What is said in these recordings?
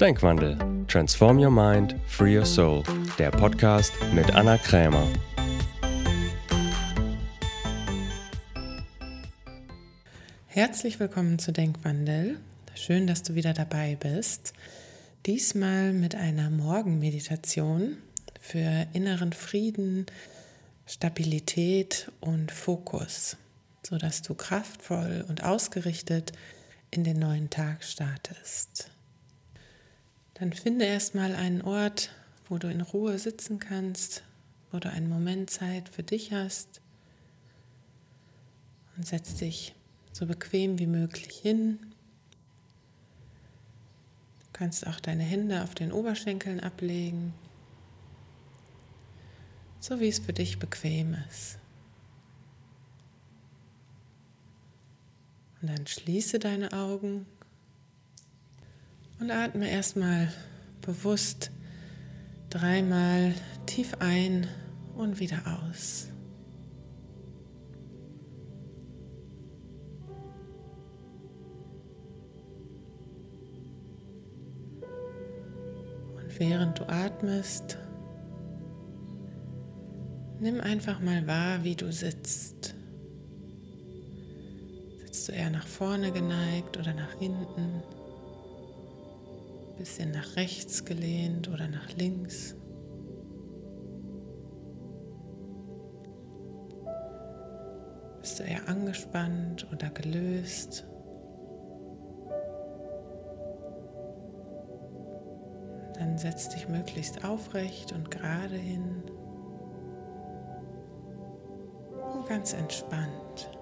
Denkwandel. Transform Your Mind, Free Your Soul. Der Podcast mit Anna Krämer. Herzlich willkommen zu Denkwandel. Schön, dass du wieder dabei bist. Diesmal mit einer Morgenmeditation für inneren Frieden, Stabilität und Fokus, sodass du kraftvoll und ausgerichtet in den neuen Tag startest. Dann finde erstmal einen Ort, wo du in Ruhe sitzen kannst, wo du einen Moment Zeit für dich hast und setz dich so bequem wie möglich hin. Du kannst auch deine Hände auf den Oberschenkeln ablegen, so wie es für dich bequem ist. Und dann schließe deine Augen und atme erstmal bewusst dreimal tief ein und wieder aus. Und während du atmest, nimm einfach mal wahr, wie du sitzt. Sitzt du eher nach vorne geneigt oder nach hinten? Bisschen nach rechts gelehnt oder nach links. Bist du eher angespannt oder gelöst? Dann setz dich möglichst aufrecht und gerade hin und ganz entspannt.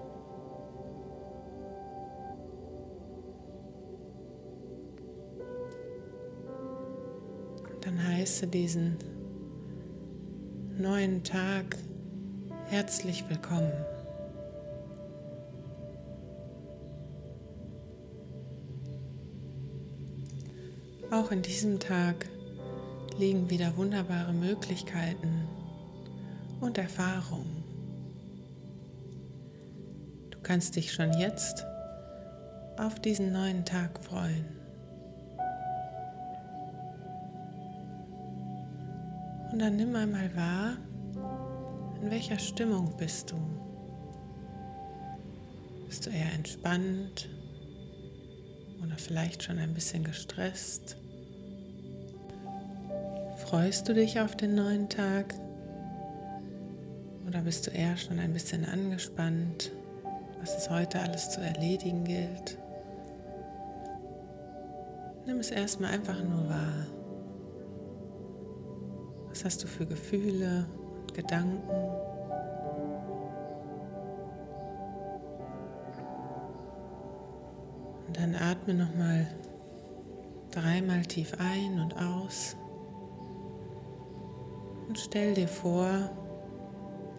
Heiße diesen neuen Tag herzlich willkommen. Auch in diesem Tag liegen wieder wunderbare Möglichkeiten und Erfahrungen. Du kannst dich schon jetzt auf diesen neuen Tag freuen. Und dann nimm einmal wahr, in welcher Stimmung bist du. Bist du eher entspannt oder vielleicht schon ein bisschen gestresst? Freust du dich auf den neuen Tag oder bist du eher schon ein bisschen angespannt, was es heute alles zu erledigen gilt? Nimm es erstmal einfach nur wahr. Was hast du für Gefühle und Gedanken? Und dann atme nochmal dreimal tief ein und aus und stell dir vor,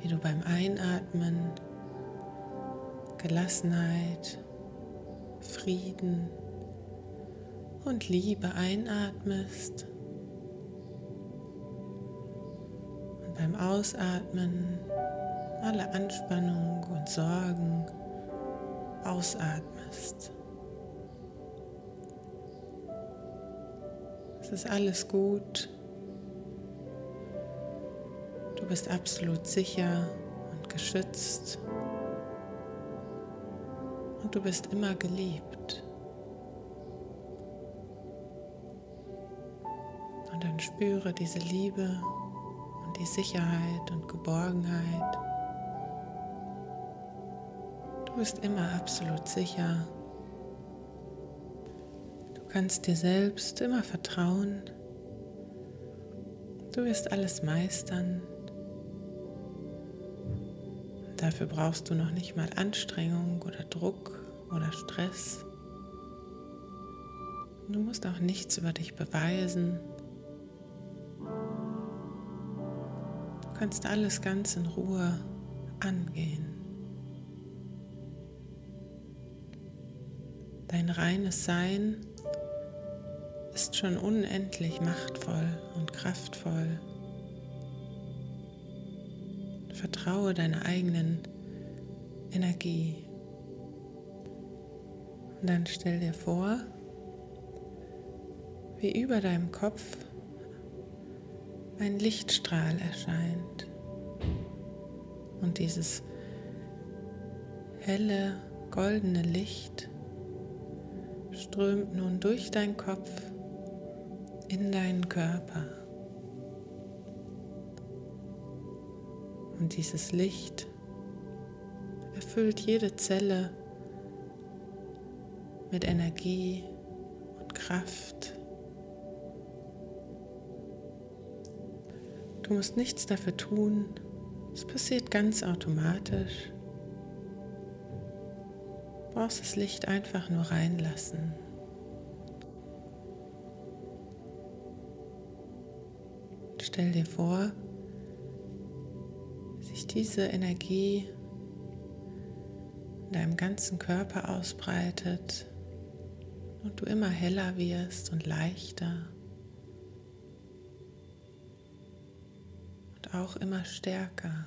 wie du beim Einatmen Gelassenheit, Frieden und Liebe einatmest beim Ausatmen alle Anspannung und Sorgen ausatmest. Es ist alles gut. Du bist absolut sicher und geschützt. Und du bist immer geliebt. Und dann spüre diese Liebe die Sicherheit und Geborgenheit. Du bist immer absolut sicher. Du kannst dir selbst immer vertrauen. Du wirst alles meistern. dafür brauchst du noch nicht mal Anstrengung oder Druck oder Stress. Du musst auch nichts über dich beweisen. Kannst alles ganz in Ruhe angehen. Dein reines Sein ist schon unendlich machtvoll und kraftvoll. Vertraue deiner eigenen Energie. Und dann stell dir vor, wie über deinem Kopf ein Lichtstrahl erscheint. Und dieses helle, goldene Licht strömt nun durch deinen Kopf in deinen Körper. Und dieses Licht erfüllt jede Zelle mit Energie und Kraft. Du musst nichts dafür tun, es passiert ganz automatisch. Du brauchst das Licht einfach nur reinlassen. Stell dir vor, sich diese Energie in deinem ganzen Körper ausbreitet und du immer heller wirst und leichter auch immer stärker.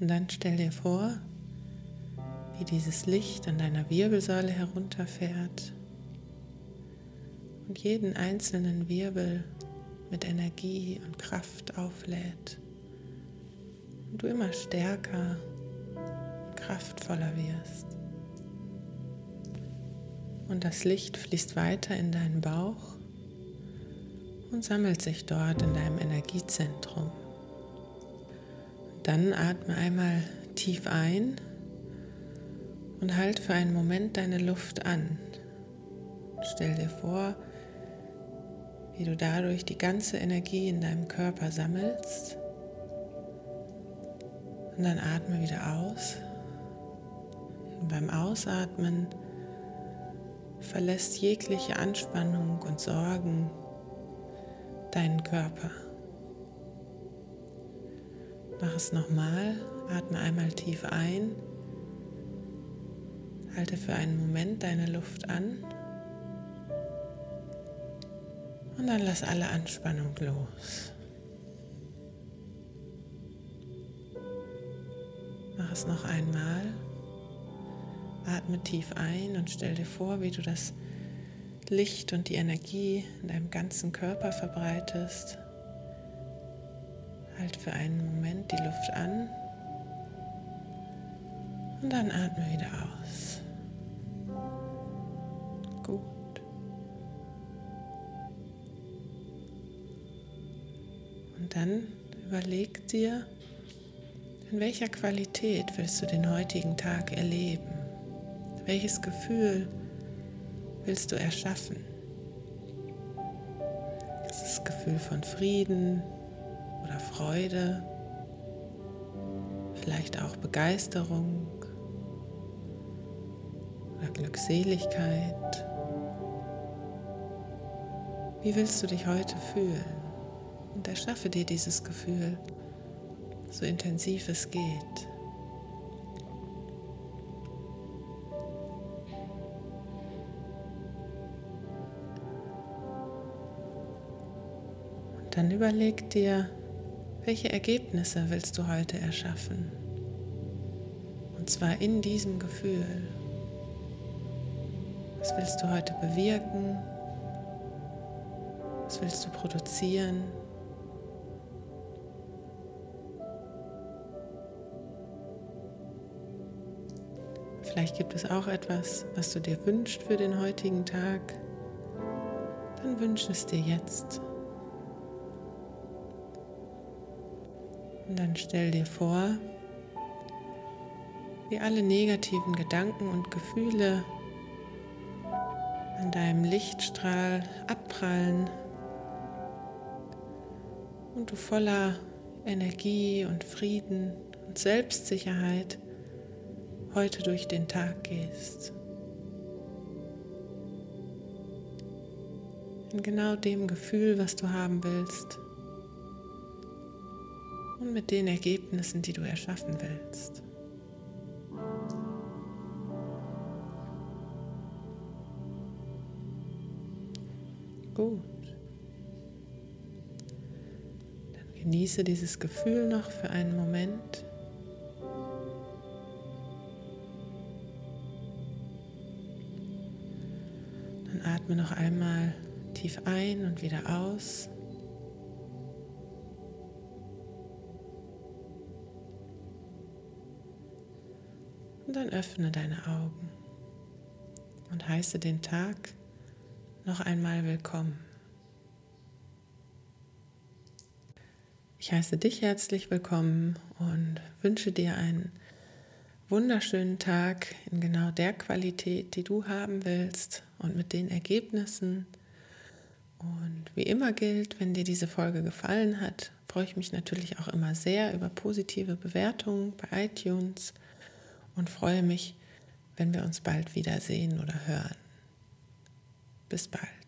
Und dann stell dir vor, wie dieses Licht an deiner Wirbelsäule herunterfährt und jeden einzelnen Wirbel mit Energie und Kraft auflädt und du immer stärker und kraftvoller wirst. Und das Licht fließt weiter in deinen Bauch und sammelt sich dort in deinem Energiezentrum. Dann atme einmal tief ein und halt für einen Moment deine Luft an. Stell dir vor, wie du dadurch die ganze Energie in deinem Körper sammelst. Und dann atme wieder aus. Und beim Ausatmen verlässt jegliche Anspannung und Sorgen deinen Körper. Mach es nochmal, atme einmal tief ein, halte für einen Moment deine Luft an und dann lass alle Anspannung los. Mach es noch einmal. Atme tief ein und stell dir vor, wie du das Licht und die Energie in deinem ganzen Körper verbreitest. Halt für einen Moment die Luft an und dann atme wieder aus. Gut. Und dann überleg dir, in welcher Qualität willst du den heutigen Tag erleben? Welches Gefühl willst du erschaffen? Ist es Gefühl von Frieden oder Freude? Vielleicht auch Begeisterung oder Glückseligkeit? Wie willst du dich heute fühlen? Und erschaffe dir dieses Gefühl, so intensiv es geht. Dann überleg dir, welche Ergebnisse willst du heute erschaffen? Und zwar in diesem Gefühl. Was willst du heute bewirken? Was willst du produzieren? Vielleicht gibt es auch etwas, was du dir wünschst für den heutigen Tag. Dann wünsche es dir jetzt. Und dann stell dir vor, wie alle negativen Gedanken und Gefühle an deinem Lichtstrahl abprallen und du voller Energie und Frieden und Selbstsicherheit heute durch den Tag gehst. In genau dem Gefühl, was du haben willst. Und mit den Ergebnissen, die du erschaffen willst. Gut. Dann genieße dieses Gefühl noch für einen Moment. atme noch einmal tief ein und wieder aus. Öffne deine Augen und heiße den Tag noch einmal willkommen. Ich heiße dich herzlich willkommen und wünsche dir einen wunderschönen Tag in genau der Qualität, die du haben willst und mit den Ergebnissen. Und wie immer gilt, wenn dir diese Folge gefallen hat, freue ich mich natürlich auch immer sehr über positive Bewertungen bei iTunes und freue mich, wenn wir uns bald wiedersehen oder hören. Bis bald.